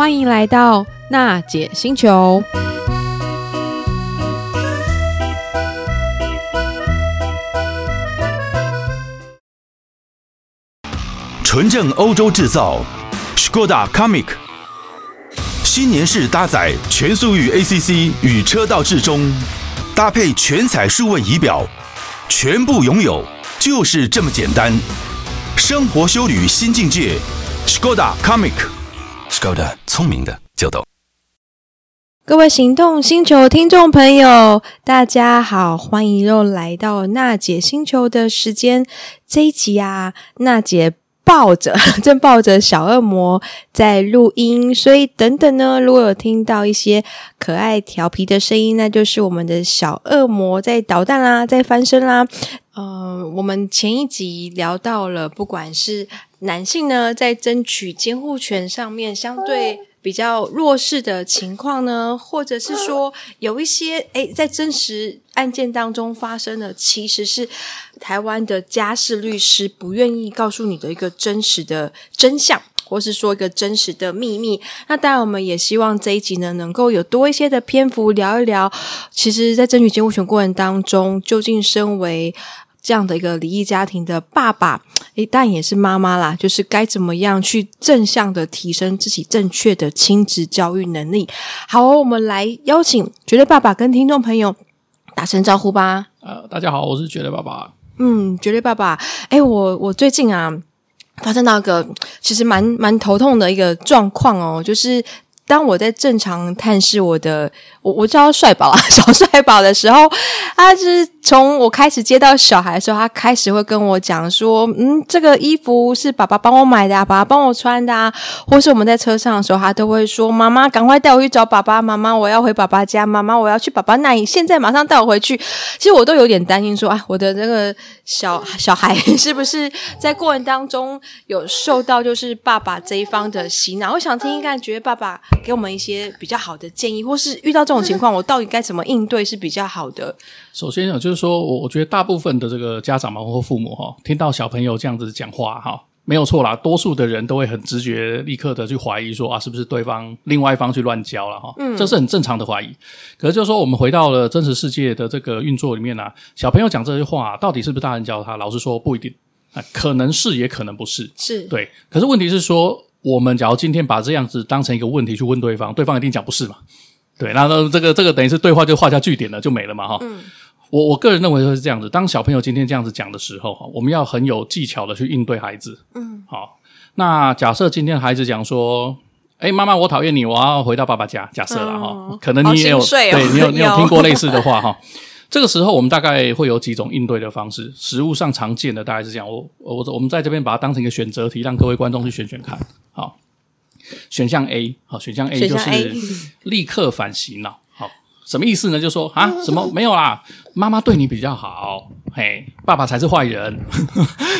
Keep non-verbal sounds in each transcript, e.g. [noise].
欢迎来到娜姐星球。纯正欧洲制造，Škoda Kamiq，新年式搭载全速域 ACC 与车道智中，搭配全彩数位仪表，全部拥有就是这么简单。生活修旅新境界，Škoda Komik Kamiq，Škoda 聪明的就懂。各位行动星球听众朋友，大家好，欢迎又来到娜姐星球的时间。这一集啊，娜姐。抱着，[laughs] 正抱着小恶魔在录音，所以等等呢，如果有听到一些可爱调皮的声音，那就是我们的小恶魔在捣蛋啦，在翻身啦。呃，我们前一集聊到了，不管是男性呢，在争取监护权上面相对比较弱势的情况呢，或者是说有一些诶，在真实案件当中发生的，其实是台湾的家事律师不愿意告诉你的一个真实的真相，或是说一个真实的秘密。那当然，我们也希望这一集呢，能够有多一些的篇幅聊一聊，其实，在争取监护权过程当中，究竟身为这样的一个离异家庭的爸爸，诶，但也是妈妈啦，就是该怎么样去正向的提升自己正确的亲子教育能力。好，我们来邀请绝对爸爸跟听众朋友打声招呼吧。呃，大家好，我是绝对爸爸。嗯，绝对爸爸。诶，我我最近啊，发生到一个其实蛮蛮头痛的一个状况哦，就是。当我在正常探视我的我我叫他帅宝啊 [laughs] 小帅宝的时候，他就是从我开始接到小孩的时候，他开始会跟我讲说，嗯，这个衣服是爸爸帮我买的啊，爸爸帮我穿的啊，或是我们在车上的时候，他都会说，妈妈赶快带我去找爸爸，妈妈我要回爸爸家，妈妈我要去爸爸那里，现在马上带我回去。其实我都有点担心说，啊，我的那个小小孩 [laughs] 是不是在过程当中有受到就是爸爸这一方的洗脑？我想听一看，觉得爸爸。给我们一些比较好的建议，或是遇到这种情况，我到底该怎么应对是比较好的？首先呢，就是说我我觉得大部分的这个家长们或父母哈，听到小朋友这样子讲话哈，没有错啦，多数的人都会很直觉、立刻的去怀疑说啊，是不是对方另外一方去乱教了哈？嗯，这是很正常的怀疑。可是就是说，我们回到了真实世界的这个运作里面呢、啊，小朋友讲这些话，到底是不是大人教他？老实说，不一定啊，可能是，也可能不是。是对。可是问题是说。我们假如今天把这样子当成一个问题去问对方，对方一定讲不是嘛？对，那那这个这个等于是对话就画下句点了，就没了嘛？哈。嗯。我我个人认为就是这样子。当小朋友今天这样子讲的时候，哈，我们要很有技巧的去应对孩子。嗯。好，那假设今天孩子讲说：“哎，妈妈，我讨厌你，我要回到爸爸家。”假设了哈，哦、可能你也有、哦、对你有 [laughs] 你有听过类似的话哈。这个时候，我们大概会有几种应对的方式。实物上常见的大概是这样，我我我们在这边把它当成一个选择题，让各位观众去选选看。好，选项 A，好，选项 A 就是 [laughs] 立刻反洗脑。好，什么意思呢？就是说啊，什么没有啦，妈妈对你比较好，嘿，爸爸才是坏人。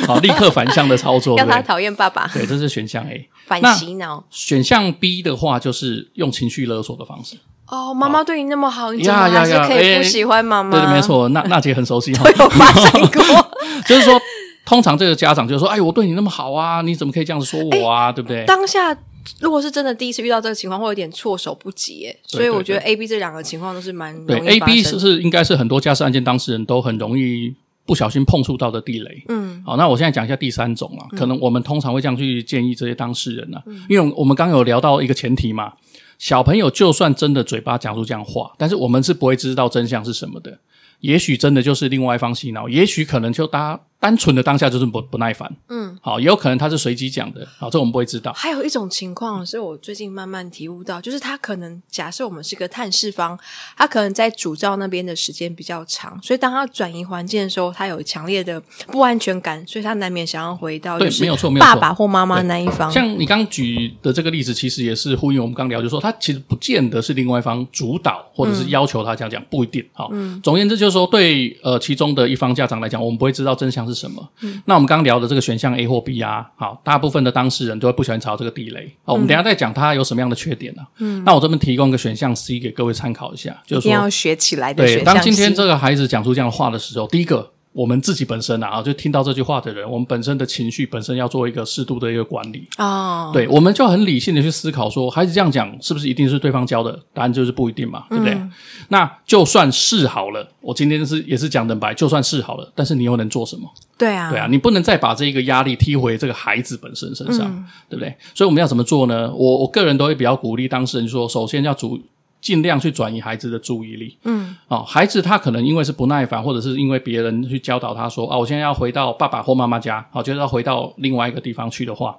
好，立刻反向的操作，[laughs] 让他讨厌爸爸。对，这是选项 A，反洗脑。选项 B 的话，就是用情绪勒索的方式。哦，妈妈对你那么好，你怎么还是可以不喜欢妈妈？对对，没错，娜娜姐很熟悉哈，[laughs] 都有发生过。就是说，通常这个家长就说：“哎，我对你那么好啊，你怎么可以这样子说我啊？对不对？”当下如果是真的第一次遇到这个情况，会有点措手不及耶。所以我觉得 A、B 这两个情况都是蛮容易。A、B 是是应该是很多家事案件当事人都很容易不小心碰触到的地雷。嗯，好，那我现在讲一下第三种啊，可能我们通常会这样去建议这些当事人呢，因为我们刚刚有聊到一个前提嘛。小朋友就算真的嘴巴讲出这样话，但是我们是不会知道真相是什么的。也许真的就是另外一方洗脑，也许可能就大。单纯的当下就是不不耐烦，嗯，好，也有可能他是随机讲的，好，这我们不会知道。还有一种情况是我最近慢慢体悟到，就是他可能假设我们是个探视方，他可能在主教那边的时间比较长，所以当他转移环境的时候，他有强烈的不安全感，所以他难免想要回到对，没有错，没有错，爸爸或妈妈那一方。像你刚举的这个例子，其实也是呼应我们刚聊，就是说他其实不见得是另外一方主导或者是要求他这样讲，不一定。好，嗯，总而言之就是说，对呃其中的一方家长来讲，我们不会知道真相是什么。嗯。那我们刚刚聊的这个选项 A 或 B 啊，好，大部分的当事人都会不喜欢朝这个地雷。好，我们等一下再讲它有什么样的缺点呢、啊？嗯，那我这边提供一个选项 C 给各位参考一下，就是说一定要学起来的选项。对，当今天这个孩子讲出这样的话的时候，第一个我们自己本身啊，就听到这句话的人，我们本身的情绪本身要做一个适度的一个管理啊。Oh. 对，我们就很理性的去思考说，孩子这样讲是不是一定是对方教的？答案就是不一定嘛，对不对？嗯、那就算是好了，我今天是也是讲等白，就算是好了，但是你又能做什么？对啊，对啊，你不能再把这个压力踢回这个孩子本身身上，嗯、对不对？所以我们要怎么做呢？我我个人都会比较鼓励当事人说，首先要主。尽量去转移孩子的注意力。嗯，哦，孩子他可能因为是不耐烦，或者是因为别人去教导他说啊，我现在要回到爸爸或妈妈家，好，就是要回到另外一个地方去的话，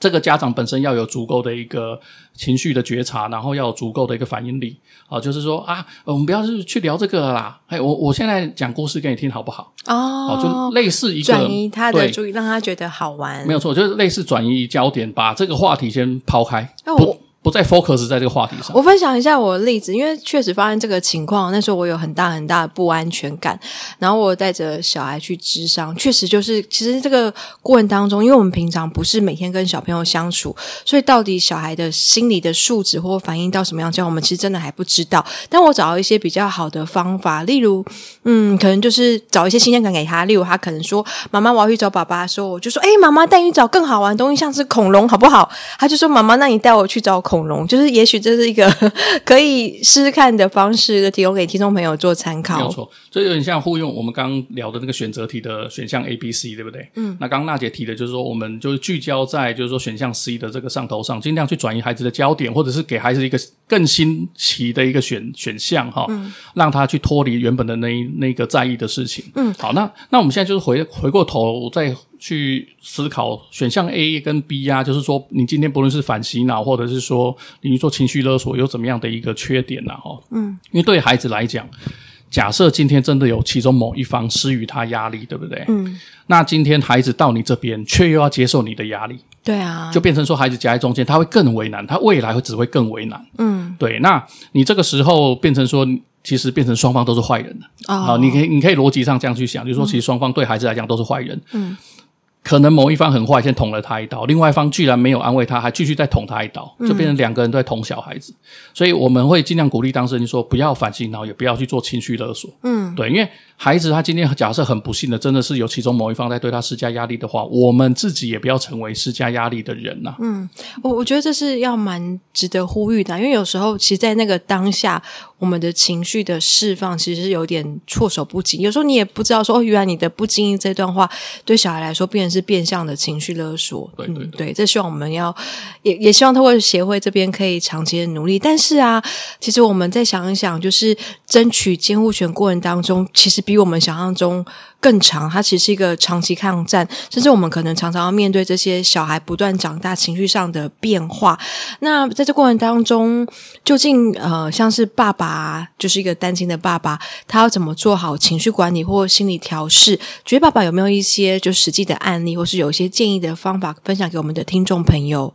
这个家长本身要有足够的一个情绪的觉察，然后要有足够的一个反应力。好，就是说啊，我们不要是去聊这个啦。哎，我我现在讲故事给你听好不好？哦，就类似一个转移他的注意，让他觉得好玩。没有错，就是类似转移焦点，把这个话题先抛开。不不再 focus 在这个话题上。我分享一下我的例子，因为确实发生这个情况，那时候我有很大很大的不安全感，然后我带着小孩去咨商，确实就是其实这个过程当中，因为我们平常不是每天跟小朋友相处，所以到底小孩的心理的素质或反应到什么样，这样我们其实真的还不知道。但我找到一些比较好的方法，例如，嗯，可能就是找一些新鲜感给他，例如他可能说：“妈妈，我要去找爸爸。”说我就说：“哎，妈妈带你找更好玩的东西，像是恐龙，好不好？”他就说：“妈妈，那你带我去找。”恐龙就是，也许这是一个 [laughs] 可以试试看的方式，提供给听众朋友做参考。没有错，这有点像互用我们刚刚聊的那个选择题的选项 A、B、C，对不对？嗯。那刚刚娜姐提的就是说，我们就是聚焦在就是说选项 C 的这个上头上，尽量去转移孩子的焦点，或者是给孩子一个更新奇的一个选选项哈，嗯、让他去脱离原本的那那个在意的事情。嗯。好，那那我们现在就是回回过头再。去思考选项 A 跟 B 啊，就是说你今天不论是反洗脑，或者是说你做情绪勒索，有怎么样的一个缺点呢？哦，嗯，因为对孩子来讲，假设今天真的有其中某一方施予他压力，对不对？嗯，那今天孩子到你这边，却又要接受你的压力，对啊，就变成说孩子夹在中间，他会更为难，他未来会只会更为难。嗯，对，那你这个时候变成说，其实变成双方都是坏人了。哦，你可以你可以逻辑上这样去想，就是说其实双方对孩子来讲都是坏人。嗯。可能某一方很坏，先捅了他一刀，另外一方居然没有安慰他，还继续再捅他一刀，就变成两个人都在捅小孩子。嗯、所以我们会尽量鼓励当事人说，不要反击，然后也不要去做情绪勒索。嗯，对，因为孩子他今天假设很不幸的，真的是有其中某一方在对他施加压力的话，我们自己也不要成为施加压力的人呐、啊。嗯，我我觉得这是要蛮值得呼吁的，因为有时候其实，在那个当下，我们的情绪的释放其实是有点措手不及。有时候你也不知道说，哦，原来你的不经意这段话对小孩来说变成是变相的情绪勒索，对对对，嗯、对，这希望我们要也也希望透过协会这边可以长期的努力。但是啊，其实我们再想一想，就是争取监护权过程当中，其实比我们想象中更长。它其实是一个长期抗战，甚至我们可能常常要面对这些小孩不断长大、情绪上的变化。那在这过程当中，究竟呃，像是爸爸就是一个单亲的爸爸，他要怎么做好情绪管理或心理调试？觉得爸爸有没有一些就实际的案例，或是有一些建议的方法分享给我们的听众朋友？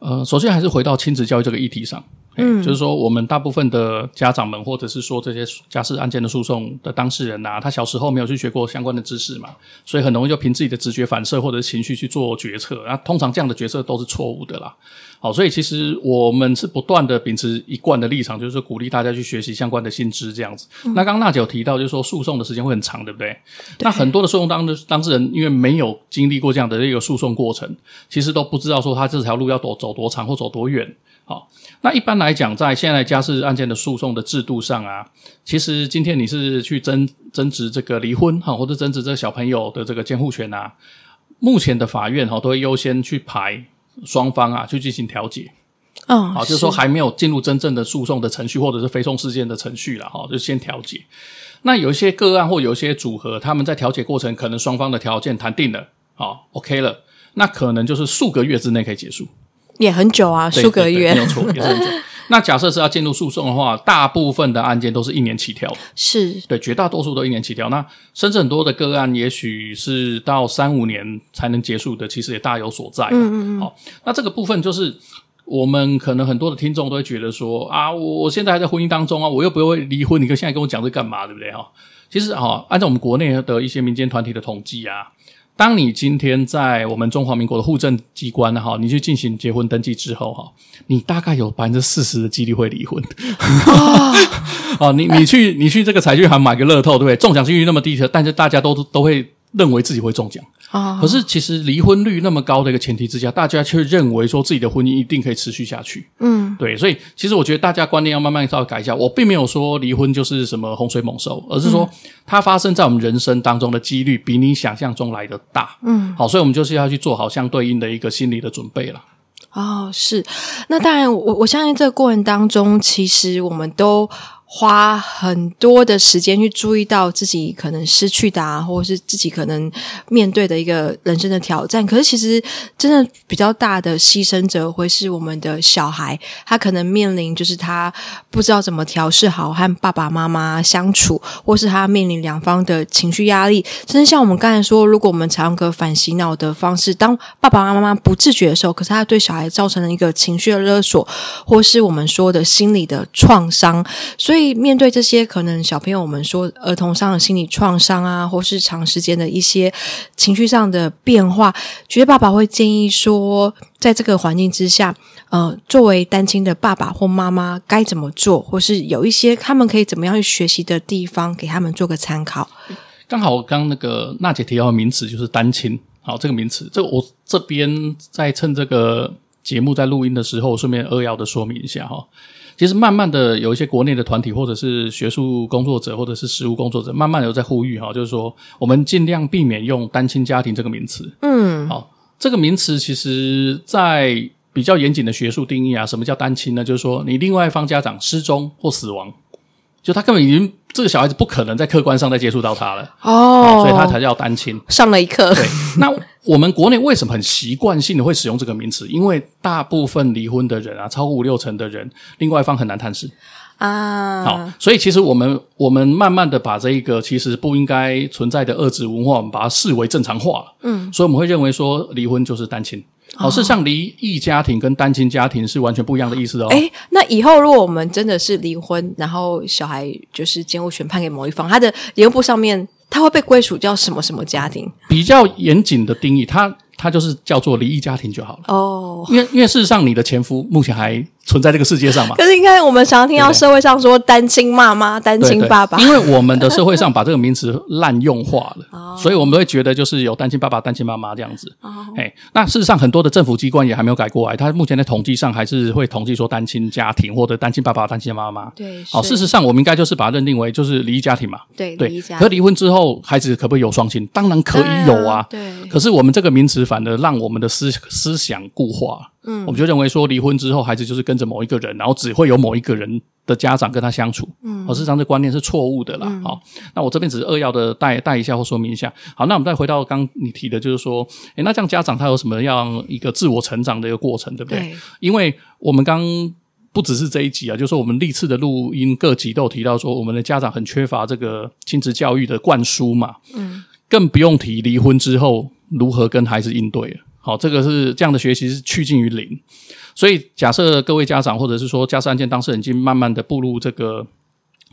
呃，首先还是回到亲子教育这个议题上。嗯，就是说，我们大部分的家长们，或者是说这些家事案件的诉讼的当事人呐、啊，他小时候没有去学过相关的知识嘛，所以很容易就凭自己的直觉反射或者是情绪去做决策，那通常这样的决策都是错误的啦。好，所以其实我们是不断的秉持一贯的立场，就是鼓励大家去学习相关的新知这样子。嗯、那刚刚娜姐有提到，就是说诉讼的时间会很长，对不对？对，那很多的诉讼当的当事人，因为没有经历过这样的一个诉讼过程，其实都不知道说他这条路要走走多长或走多远。好，那一般来讲，在现在家事案件的诉讼的制度上啊，其实今天你是去争争执这个离婚哈，或者争执这个小朋友的这个监护权啊，目前的法院哈都会优先去排双方啊去进行调解。嗯，好，就是说还没有进入真正的诉讼的程序或者是非讼事件的程序了哈，就先调解。那有一些个案或有一些组合，他们在调解过程可能双方的条件谈定了，好，OK 了，那可能就是数个月之内可以结束。也很久啊，数个月，没有错，也是很久。那假设是要进入诉讼的话，大部分的案件都是一年起跳，是对，绝大多数都一年起跳。那甚至很多的个案，也许是到三五年才能结束的，其实也大有所在。嗯嗯嗯。好，那这个部分就是我们可能很多的听众都会觉得说啊，我现在还在婚姻当中啊，我又不会离婚，你现在跟我讲这干嘛，对不对哈？其实哈，按照我们国内的一些民间团体的统计啊。当你今天在我们中华民国的户政机关哈，你去进行结婚登记之后哈，你大概有百分之四十的几率会离婚。[laughs] 哦，你你去你去这个彩券行买个乐透，对不对？中奖几率那么低，但是大家都都会认为自己会中奖。啊！可是其实离婚率那么高的一个前提之下，大家却认为说自己的婚姻一定可以持续下去。嗯，对，所以其实我觉得大家观念要慢慢稍微改一下。我并没有说离婚就是什么洪水猛兽，而是说它发生在我们人生当中的几率比你想象中来的大。嗯，好，所以我们就是要去做好相对应的一个心理的准备了。哦，是。那当然，我我相信这个过程当中，其实我们都。花很多的时间去注意到自己可能失去的啊，或者是自己可能面对的一个人生的挑战。可是其实真的比较大的牺牲者会是我们的小孩，他可能面临就是他不知道怎么调试好和爸爸妈妈相处，或是他面临两方的情绪压力。甚至像我们刚才说，如果我们采用个反洗脑的方式，当爸爸妈妈不自觉的时候，可是他对小孩造成了一个情绪的勒索，或是我们说的心理的创伤，所以。面对这些可能小朋友，我们说儿童上的心理创伤啊，或是长时间的一些情绪上的变化，觉得爸爸会建议说，在这个环境之下，呃，作为单亲的爸爸或妈妈该怎么做，或是有一些他们可以怎么样去学习的地方，给他们做个参考。刚好我刚那个娜姐提到的名词就是单亲，好，这个名词，这我这边在趁这个节目在录音的时候，顺便扼要的说明一下哈。其实慢慢的有一些国内的团体，或者是学术工作者，或者是实务工作者，慢慢的有在呼吁哈，就是说我们尽量避免用单亲家庭这个名词。嗯，好，这个名词其实，在比较严谨的学术定义啊，什么叫单亲呢？就是说你另外一方家长失踪或死亡，就他根本已经。这个小孩子不可能在客观上再接触到他了哦，所以他才叫单亲。上了一课。对，那我们国内为什么很习惯性的会使用这个名词？因为大部分离婚的人啊，超过五六成的人，另外一方很难探视啊。好，所以其实我们我们慢慢的把这一个其实不应该存在的恶质文化，我们把它视为正常化了。嗯，所以我们会认为说离婚就是单亲。哦，事实上，离异家庭跟单亲家庭是完全不一样的意思哦。哎，那以后如果我们真的是离婚，然后小孩就是监护权判给某一方，他的离婚簿上面他会被归属叫什么什么家庭？比较严谨的定义，他他就是叫做离异家庭就好了。哦，因为因为事实上，你的前夫目前还。存在这个世界上嘛？可是应该我们常常听到社会上说单亲妈妈、单亲爸爸，因为我们的社会上把这个名词滥用化了，[laughs] 哦、所以我们会觉得就是有单亲爸爸、单亲妈妈这样子。哦，哎，那事实上很多的政府机关也还没有改过来，他目前的统计上还是会统计说单亲家庭或者单亲爸爸、单亲妈妈。对，好，事实上我们应该就是把它认定为就是离异家庭嘛。对，对。可离婚之后，孩子可不可以有双亲？当然可以有啊。对。可是我们这个名词反而让我们的思思想固化。嗯，我们就认为说，离婚之后，孩子就是跟着某一个人，然后只会有某一个人的家长跟他相处。嗯，而事实上这观念是错误的啦。好、嗯，那我这边只是扼要的带带一下或说明一下。好，那我们再回到刚你提的，就是说，诶，那这样家长他有什么样一个自我成长的一个过程，对不对？对。因为我们刚不只是这一集啊，就是说我们历次的录音各集都有提到说，我们的家长很缺乏这个亲子教育的灌输嘛。嗯。更不用提离婚之后如何跟孩子应对了。好，这个是这样的学习是趋近于零，所以假设各位家长或者是说家事案件当事人已经慢慢的步入这个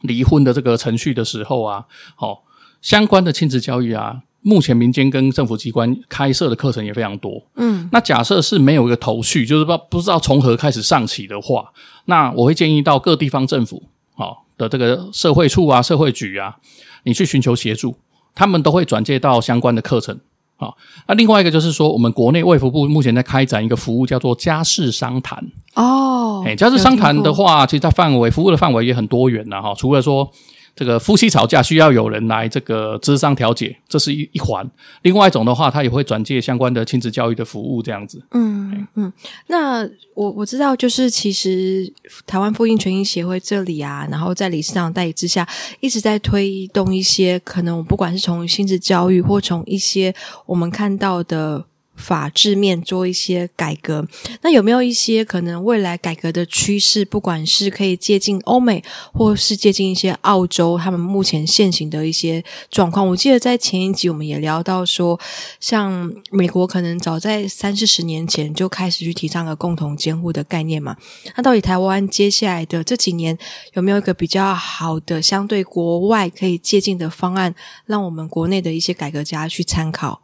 离婚的这个程序的时候啊，好，相关的亲子教育啊，目前民间跟政府机关开设的课程也非常多，嗯，那假设是没有一个头绪，就是不不知道从何开始上起的话，那我会建议到各地方政府好的这个社会处啊、社会局啊，你去寻求协助，他们都会转介到相关的课程。好，那另外一个就是说，我们国内卫福部目前在开展一个服务，叫做家事商谈。哦，哎，家事商谈的话，其实它范围服务的范围也很多元的哈，除了说。这个夫妻吵架需要有人来这个咨商调解，这是一一环。另外一种的话，他也会转介相关的亲子教育的服务，这样子。嗯嗯。那我我知道，就是其实台湾妇婴权益协会这里啊，然后在理事长带领之下，一直在推动一些可能，不管是从亲子教育，或从一些我们看到的。法制面做一些改革，那有没有一些可能未来改革的趋势？不管是可以接近欧美，或是接近一些澳洲，他们目前现行的一些状况。我记得在前一集我们也聊到说，像美国可能早在三四十年前就开始去提倡了共同监护的概念嘛。那到底台湾接下来的这几年有没有一个比较好的相对国外可以借鉴的方案，让我们国内的一些改革家去参考？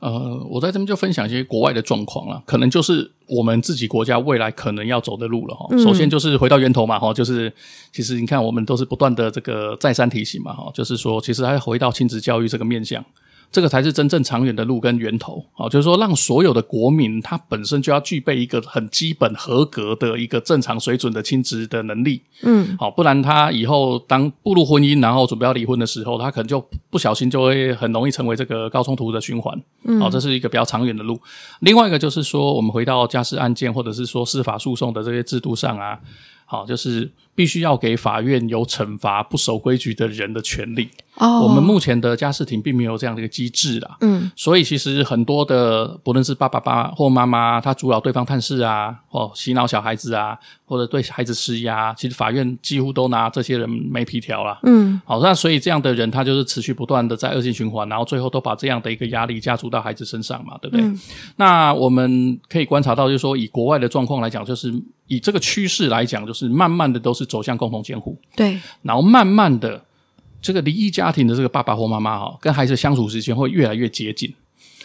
呃，我在这边就分享一些国外的状况了，可能就是我们自己国家未来可能要走的路了哈。嗯、首先就是回到源头嘛哈，就是其实你看我们都是不断的这个再三提醒嘛哈，就是说其实还回到亲子教育这个面向。这个才是真正长远的路跟源头，好，就是说让所有的国民他本身就要具备一个很基本合格的一个正常水准的亲职的能力，嗯，好，不然他以后当步入婚姻，然后准备要离婚的时候，他可能就不小心就会很容易成为这个高冲突的循环，嗯，好，这是一个比较长远的路。另外一个就是说，我们回到家事案件或者是说司法诉讼的这些制度上啊。好，就是必须要给法院有惩罚不守规矩的人的权利。哦，我们目前的家事庭并没有这样的一个机制啦。嗯，所以其实很多的，不论是爸爸爸或妈妈，他阻挠对方探视啊，或洗脑小孩子啊，或者对孩子施压，其实法院几乎都拿这些人没皮条啦。嗯，好，那所以这样的人，他就是持续不断的在恶性循环，然后最后都把这样的一个压力加注到孩子身上嘛，对不对？嗯，那我们可以观察到，就是说以国外的状况来讲，就是。以这个趋势来讲，就是慢慢的都是走向共同监护，对，然后慢慢的这个离异家庭的这个爸爸或妈妈哈，跟孩子相处时间会越来越接近。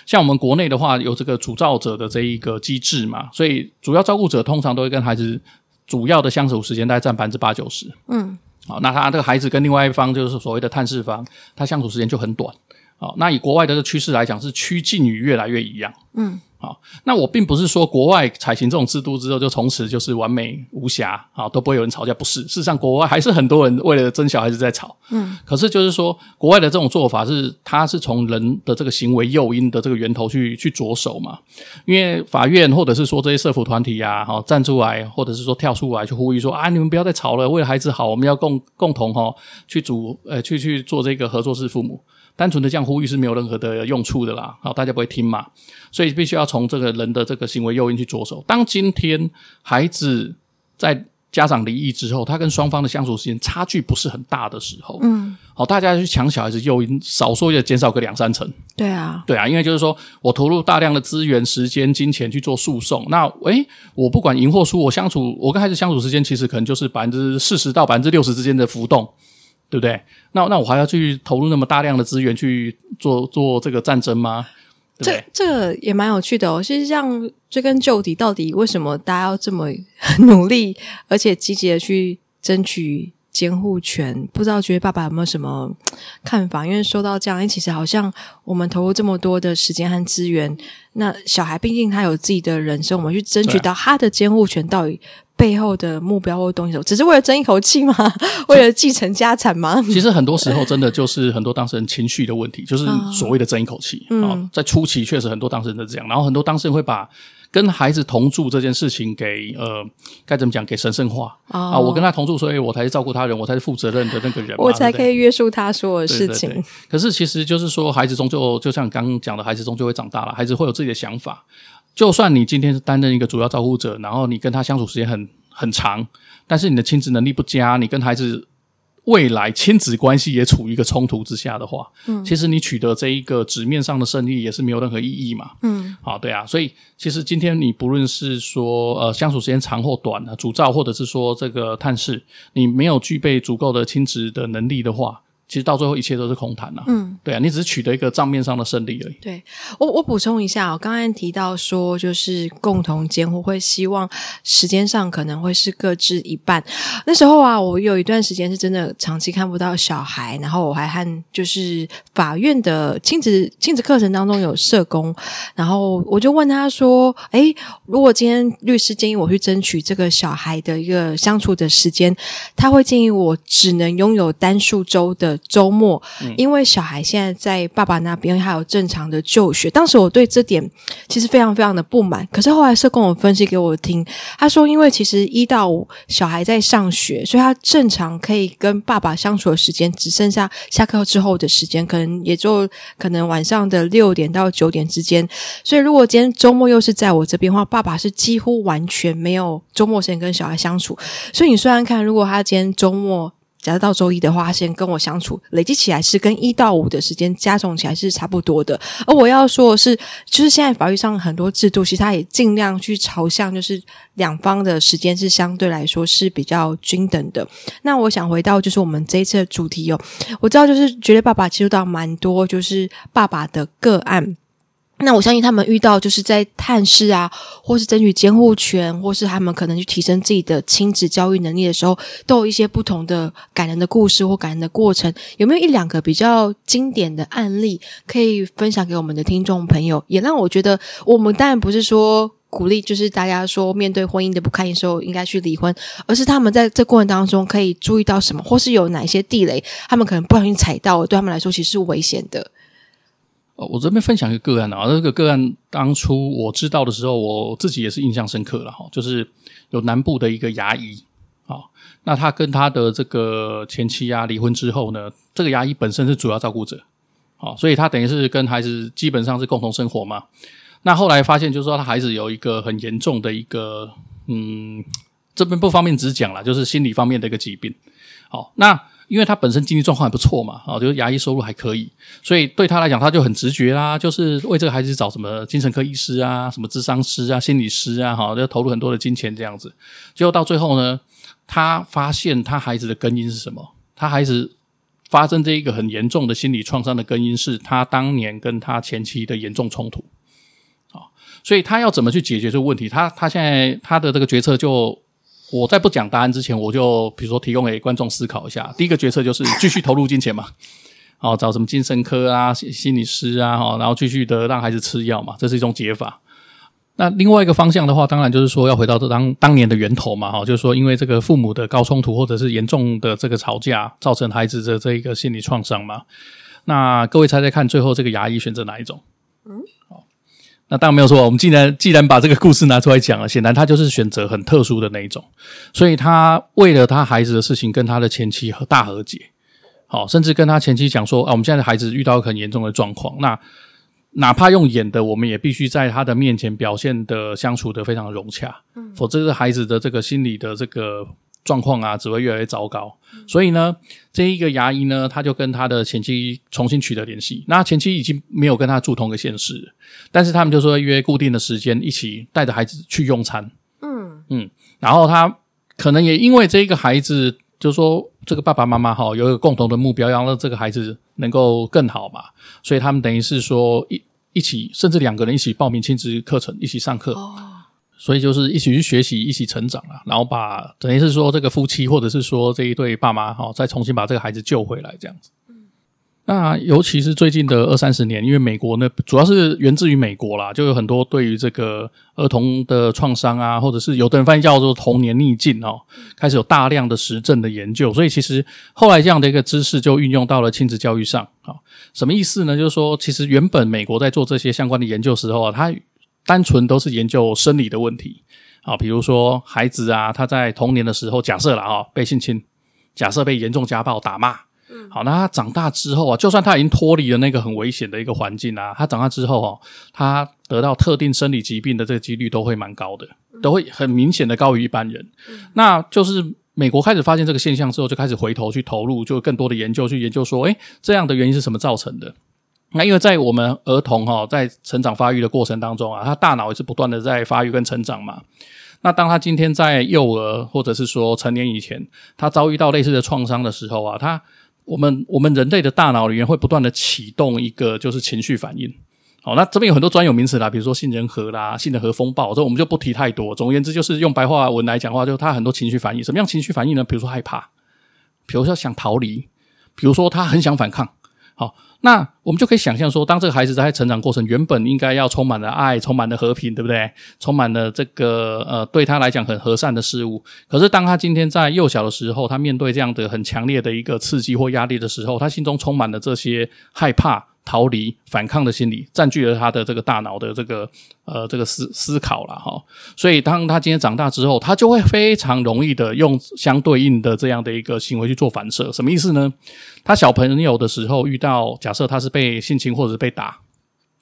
像我们国内的话，有这个主照者的这一个机制嘛，所以主要照顾者通常都会跟孩子主要的相处时间大概占百分之八九十。嗯，好，那他这个孩子跟另外一方就是所谓的探视方，他相处时间就很短。好，那以国外的这个趋势来讲，是趋近于越来越一样。嗯。好，那我并不是说国外采行这种制度之后就从此就是完美无瑕啊，都不会有人吵架，不是。事实上，国外还是很多人为了争小孩子在吵。嗯，可是就是说，国外的这种做法是，它是从人的这个行为诱因的这个源头去去着手嘛。因为法院或者是说这些社福团体呀，哈，站出来，或者是说跳出来去呼吁说啊，你们不要再吵了，为了孩子好，我们要共共同哈去组呃去去做这个合作式父母。单纯的这样呼吁是没有任何的用处的啦，好，大家不会听嘛，所以必须要从这个人的这个行为诱因去着手。当今天孩子在家长离异之后，他跟双方的相处时间差距不是很大的时候，嗯，好，大家去抢小孩子诱因，少说也减少个两三成。对啊，对啊，因为就是说我投入大量的资源、时间、金钱去做诉讼，那诶，我不管赢或输，我相处，我跟孩子相处时间其实可能就是百分之四十到百分之六十之间的浮动。对不对？那那我还要去投入那么大量的资源去做做这个战争吗？对对这这个也蛮有趣的哦。其实像追根究底，到底为什么大家要这么 [laughs] 努力，而且积极的去争取监护权？不知道觉得爸爸有没有什么 [tsk] 看法？因为说到这样，其实好像我们投入这么多的时间和资源，那小孩毕竟他有自己的人生，我们去争取到他的监护权，到底？背后的目标或东西，只是为了争一口气吗？[laughs] 为了继承家产吗？其实很多时候，真的就是很多当事人情绪的问题，就是所谓的争一口气。啊、嗯，在初期确实很多当事人都这样，然后很多当事人会把跟孩子同住这件事情给呃该怎么讲，给神圣化、哦、啊。我跟他同住，所以我才是照顾他人，我才是负责任的那个人，我才可以约束他所有的事情。对对对。可是其实就是说，孩子终究就像刚刚讲的，孩子终究会长大了，孩子会有自己的想法。就算你今天是担任一个主要照顾者，然后你跟他相处时间很很长，但是你的亲子能力不佳，你跟孩子未来亲子关系也处于一个冲突之下的话，嗯，其实你取得这一个纸面上的胜利也是没有任何意义嘛，嗯，好，对啊，所以其实今天你不论是说呃相处时间长或短啊，主照或者是说这个探视，你没有具备足够的亲子的能力的话。其实到最后一切都是空谈了，嗯，对啊，你只是取得一个账面上的胜利而已。对，我我补充一下，我刚才提到说，就是共同监护会希望时间上可能会是各自一半。那时候啊，我有一段时间是真的长期看不到小孩，然后我还和就是法院的亲子亲子课程当中有社工，然后我就问他说：“哎，如果今天律师建议我去争取这个小孩的一个相处的时间，他会建议我只能拥有单数周的。”周末，因为小孩现在在爸爸那边还有正常的就学，当时我对这点其实非常非常的不满。可是后来社工我分析给我听，他说，因为其实一到五小孩在上学，所以他正常可以跟爸爸相处的时间只剩下下课之后的时间，可能也就可能晚上的六点到九点之间。所以如果今天周末又是在我这边的话，爸爸是几乎完全没有周末时间跟小孩相处。所以你虽然看，如果他今天周末。假设到周一的话，先跟我相处，累积起来是跟一到五的时间加总起来是差不多的。而我要说的是，就是现在法律上很多制度，其实它也尽量去朝向，就是两方的时间是相对来说是比较均等的。那我想回到就是我们这一次的主题哦，我知道就是觉得爸爸接触到蛮多就是爸爸的个案。那我相信他们遇到就是在探视啊，或是争取监护权，或是他们可能去提升自己的亲子教育能力的时候，都有一些不同的感人的故事或感人的过程。有没有一两个比较经典的案例可以分享给我们的听众朋友？也让我觉得，我们当然不是说鼓励，就是大家说面对婚姻的不堪的时候应该去离婚，而是他们在这过程当中可以注意到什么，或是有哪一些地雷，他们可能不小心踩到，对他们来说其实是危险的。哦，我这边分享一个个案啊，这个个案当初我知道的时候，我自己也是印象深刻了哈。就是有南部的一个牙医，啊，那他跟他的这个前妻啊离婚之后呢，这个牙医本身是主要照顾者，好，所以他等于是跟孩子基本上是共同生活嘛。那后来发现就是说他孩子有一个很严重的一个，嗯，这边不方便直讲啦，就是心理方面的一个疾病。好，那。因为他本身经济状况还不错嘛，啊，就是牙医收入还可以，所以对他来讲，他就很直觉啦，就是为这个孩子找什么精神科医师啊、什么智商师啊、心理师啊，哈，就投入很多的金钱这样子。结果到最后呢，他发现他孩子的根因是什么？他孩子发生这一个很严重的心理创伤的根因是他当年跟他前妻的严重冲突，啊，所以他要怎么去解决这个问题？他他现在他的这个决策就。我在不讲答案之前，我就比如说提供给观众思考一下。第一个决策就是继续投入金钱嘛，哦，找什么精神科啊、心理师啊，哈，然后继续的让孩子吃药嘛，这是一种解法。那另外一个方向的话，当然就是说要回到当当年的源头嘛，哈，就是说因为这个父母的高冲突或者是严重的这个吵架，造成孩子的这一个心理创伤嘛。那各位猜猜看，最后这个牙医选择哪一种？嗯。那当然没有错。我们既然既然把这个故事拿出来讲了，显然他就是选择很特殊的那一种，所以他为了他孩子的事情跟他的前妻和大和解，好，甚至跟他前妻讲说啊，我们现在的孩子遇到很严重的状况，那哪怕用演的，我们也必须在他的面前表现的相处的非常融洽，嗯，否则这个孩子的这个心理的这个。状况啊，只会越来越糟糕。所以呢，这一个牙医呢，他就跟他的前妻重新取得联系。那前妻已经没有跟他住同一个县市，但是他们就说约固定的时间，一起带着孩子去用餐。嗯嗯，然后他可能也因为这一个孩子，就是说这个爸爸妈妈哈有一个共同的目标，要让这个孩子能够更好嘛，所以他们等于是说一一起，甚至两个人一起报名亲子课程，一起上课。哦所以就是一起去学习，一起成长啊，然后把等于是说这个夫妻或者是说这一对爸妈哈，再重新把这个孩子救回来这样子。嗯，那尤其是最近的二三十年，因为美国呢主要是源自于美国啦，就有很多对于这个儿童的创伤啊，或者是有的人翻译叫做童年逆境哦，开始有大量的实证的研究。所以其实后来这样的一个知识就运用到了亲子教育上啊。什么意思呢？就是说，其实原本美国在做这些相关的研究时候啊，它单纯都是研究生理的问题。啊，比如说孩子啊，他在童年的时候，假设了啊被性侵，假设被严重家暴打骂，嗯，好，那他长大之后啊，就算他已经脱离了那个很危险的一个环境啊，他长大之后哦，他得到特定生理疾病的这个几率都会蛮高的，都会很明显的高于一般人。那就是美国开始发现这个现象之后，就开始回头去投入，就更多的研究去研究说，诶，这样的原因是什么造成的？那因为在我们儿童哈在成长发育的过程当中啊，他大脑也是不断的在发育跟成长嘛。那当他今天在幼儿或者是说成年以前，他遭遇到类似的创伤的时候啊，他我们我们人类的大脑里面会不断的启动一个就是情绪反应。好，那这边有很多专有名词啦，比如说杏仁核啦、杏仁核风暴，这我们就不提太多。总而言之，就是用白话文来讲话，就是他很多情绪反应。什么样情绪反应呢？比如说害怕，比如说想逃离，比如说他很想反抗。好，那我们就可以想象说，当这个孩子在成长过程原本应该要充满了爱，充满了和平，对不对？充满了这个呃，对他来讲很和善的事物。可是当他今天在幼小的时候，他面对这样的很强烈的一个刺激或压力的时候，他心中充满了这些害怕。逃离、反抗的心理占据了他的这个大脑的这个呃这个思思考了哈，所以当他今天长大之后，他就会非常容易的用相对应的这样的一个行为去做反射。什么意思呢？他小朋友的时候遇到，假设他是被性侵或者是被打，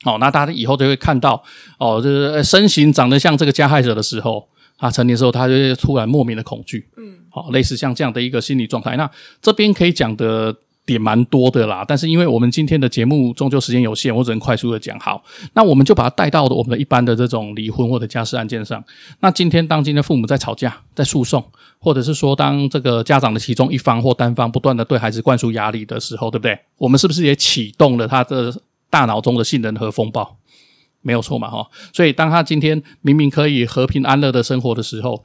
哦，那大家以后就会看到哦，就是身形长得像这个加害者的时候，他成年之后他就会突然莫名的恐惧，嗯，好，类似像这样的一个心理状态。那这边可以讲的。点蛮多的啦，但是因为我们今天的节目终究时间有限，我只能快速的讲。好，那我们就把它带到我们的一般的这种离婚或者家事案件上。那今天当今天父母在吵架、在诉讼，或者是说当这个家长的其中一方或单方不断的对孩子灌输压力的时候，对不对？我们是不是也启动了他的大脑中的杏仁核风暴？没有错嘛，哈。所以当他今天明明可以和平安乐的生活的时候，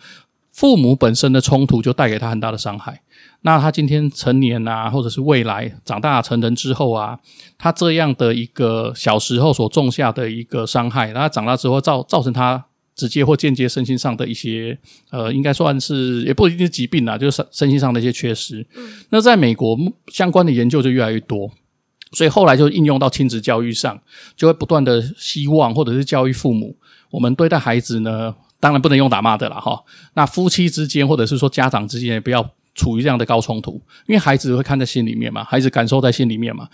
父母本身的冲突就带给他很大的伤害。那他今天成年啊，或者是未来长大成人之后啊，他这样的一个小时候所种下的一个伤害，那他长大之后造造成他直接或间接身心上的一些呃，应该算是也不一定是疾病啊，就是身身心上的一些缺失。嗯。那在美国相关的研究就越来越多，所以后来就应用到亲子教育上，就会不断的希望或者是教育父母，我们对待孩子呢，当然不能用打骂的啦哈。那夫妻之间或者是说家长之间也不要。处于这样的高冲突，因为孩子会看在心里面嘛，孩子感受在心里面嘛，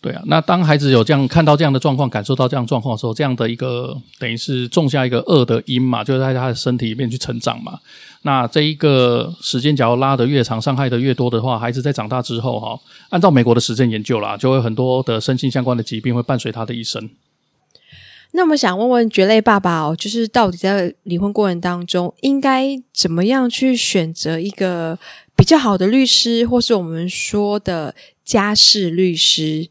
对啊。那当孩子有这样看到这样的状况，感受到这样状况的时候，这样的一个等于是种下一个恶的因嘛，就在他的身体里面去成长嘛。那这一个时间，假如拉得越长，伤害得越多的话，孩子在长大之后，哈，按照美国的实证研究啦，就会很多的身心相关的疾病会伴随他的一生。那么想问问蕨类爸爸哦，就是到底在离婚过程当中，应该怎么样去选择一个比较好的律师，或是我们说的家事律师？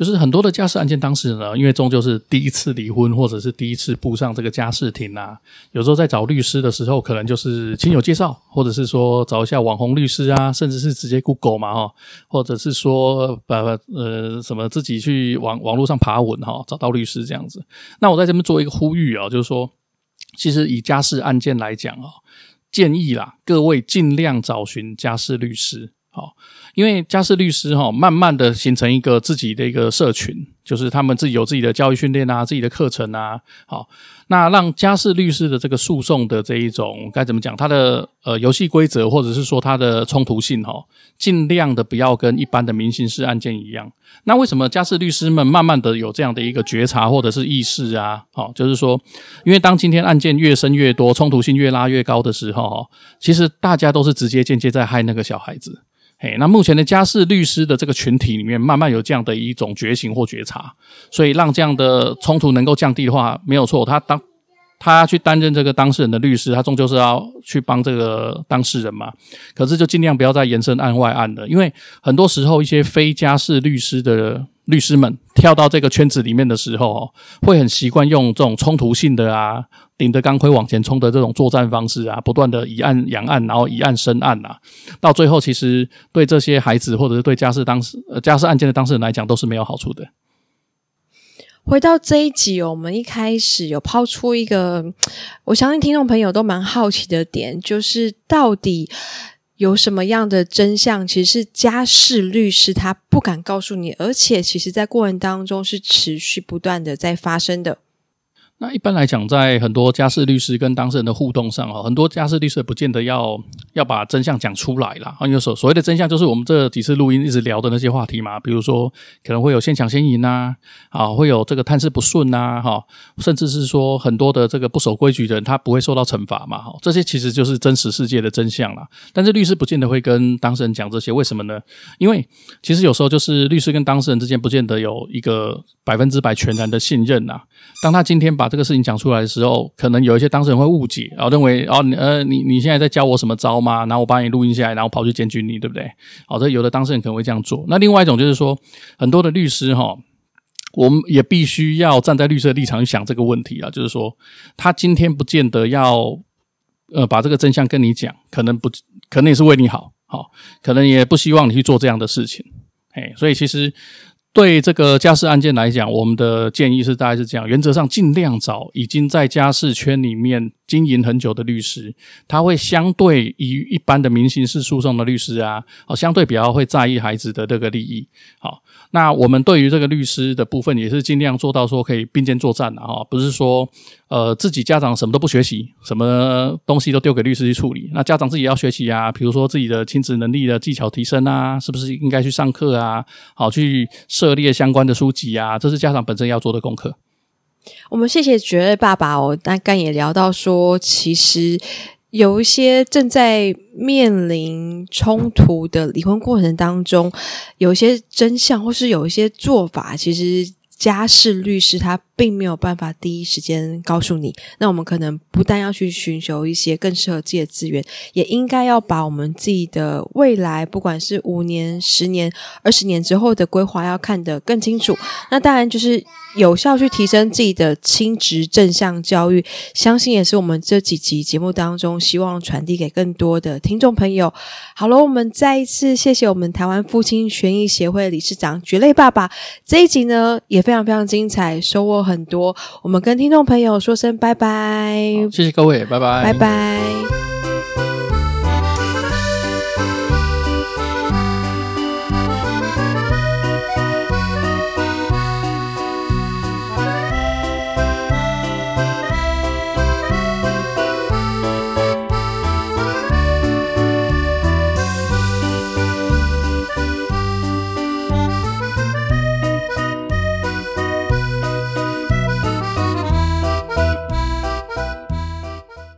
就是很多的家事案件当事人呢，因为终究是第一次离婚，或者是第一次步上这个家事庭啊，有时候在找律师的时候，可能就是亲友介绍，或者是说找一下网红律师啊，甚至是直接 Google 嘛哈，或者是说把呃什么自己去网网络上爬文哈，找到律师这样子。那我在这边做一个呼吁啊，就是说，其实以家事案件来讲啊，建议啦，各位尽量找寻家事律师。好，因为家事律师哈，慢慢的形成一个自己的一个社群，就是他们自己有自己的教育训练啊，自己的课程啊。好，那让家事律师的这个诉讼的这一种该怎么讲？他的呃游戏规则，或者是说他的冲突性哈，尽量的不要跟一般的民刑事案件一样。那为什么家事律师们慢慢的有这样的一个觉察或者是意识啊？好，就是说，因为当今天案件越生越多，冲突性越拉越高的时候，哈，其实大家都是直接间接在害那个小孩子。嘿，那目前的家事律师的这个群体里面，慢慢有这样的一种觉醒或觉察，所以让这样的冲突能够降低的话，没有错。他当他去担任这个当事人的律师，他终究是要去帮这个当事人嘛。可是就尽量不要再延伸案外案了，因为很多时候一些非家事律师的律师们跳到这个圈子里面的时候，会很习惯用这种冲突性的啊。顶着钢盔往前冲的这种作战方式啊，不断的以案养案，然后以案生案啊，到最后其实对这些孩子或者是对家事当事家事案件的当事人来讲都是没有好处的。回到这一集，我们一开始有抛出一个，我相信听众朋友都蛮好奇的点，就是到底有什么样的真相，其实是家事律师他不敢告诉你，而且其实在过程当中是持续不断的在发生的。那一般来讲，在很多家事律师跟当事人的互动上，哈，很多家事律师不见得要要把真相讲出来啦。啊，有所所谓的真相，就是我们这几次录音一直聊的那些话题嘛，比如说可能会有先抢先赢呐，啊，会有这个探视不顺呐，哈，甚至是说很多的这个不守规矩的人，他不会受到惩罚嘛，哈，这些其实就是真实世界的真相啦。但是律师不见得会跟当事人讲这些，为什么呢？因为其实有时候就是律师跟当事人之间不见得有一个百分之百全然的信任呐。当他今天把这个事情讲出来的时候，可能有一些当事人会误解，然后认为哦，呃，你你现在在教我什么招吗？然后我把你录音下来，然后跑去检举你，对不对？好，这有的当事人可能会这样做。那另外一种就是说，很多的律师哈，我们也必须要站在律师的立场去想这个问题啊，就是说，他今天不见得要呃把这个真相跟你讲，可能不可能也是为你好，好，可能也不希望你去做这样的事情，嘿，所以其实。对这个家事案件来讲，我们的建议是大概是这样：原则上尽量找已经在家事圈里面经营很久的律师，他会相对于一般的民刑事诉讼的律师啊，哦，相对比较会在意孩子的这个利益。好，那我们对于这个律师的部分，也是尽量做到说可以并肩作战的哈，不是说呃自己家长什么都不学习，什么东西都丢给律师去处理。那家长自己要学习啊，比如说自己的亲子能力的技巧提升啊，是不是应该去上课啊？好，去涉猎相关的书籍啊，这是家长本身要做的功课。我们谢谢绝爱爸爸哦，刚刚也聊到说，其实有一些正在面临冲突的离婚过程当中，有一些真相或是有一些做法，其实家事律师他并没有办法第一时间告诉你，那我们可能不但要去寻求一些更适合自己的资源，也应该要把我们自己的未来，不管是五年、十年、二十年之后的规划，要看得更清楚。那当然就是有效去提升自己的亲职正向教育，相信也是我们这几集节目当中希望传递给更多的听众朋友。好了，我们再一次谢谢我们台湾父亲权益协会理事长蕨类爸爸，这一集呢也非常非常精彩，收获很多。我们跟听众朋友说声拜拜，谢谢各位，拜拜，拜拜。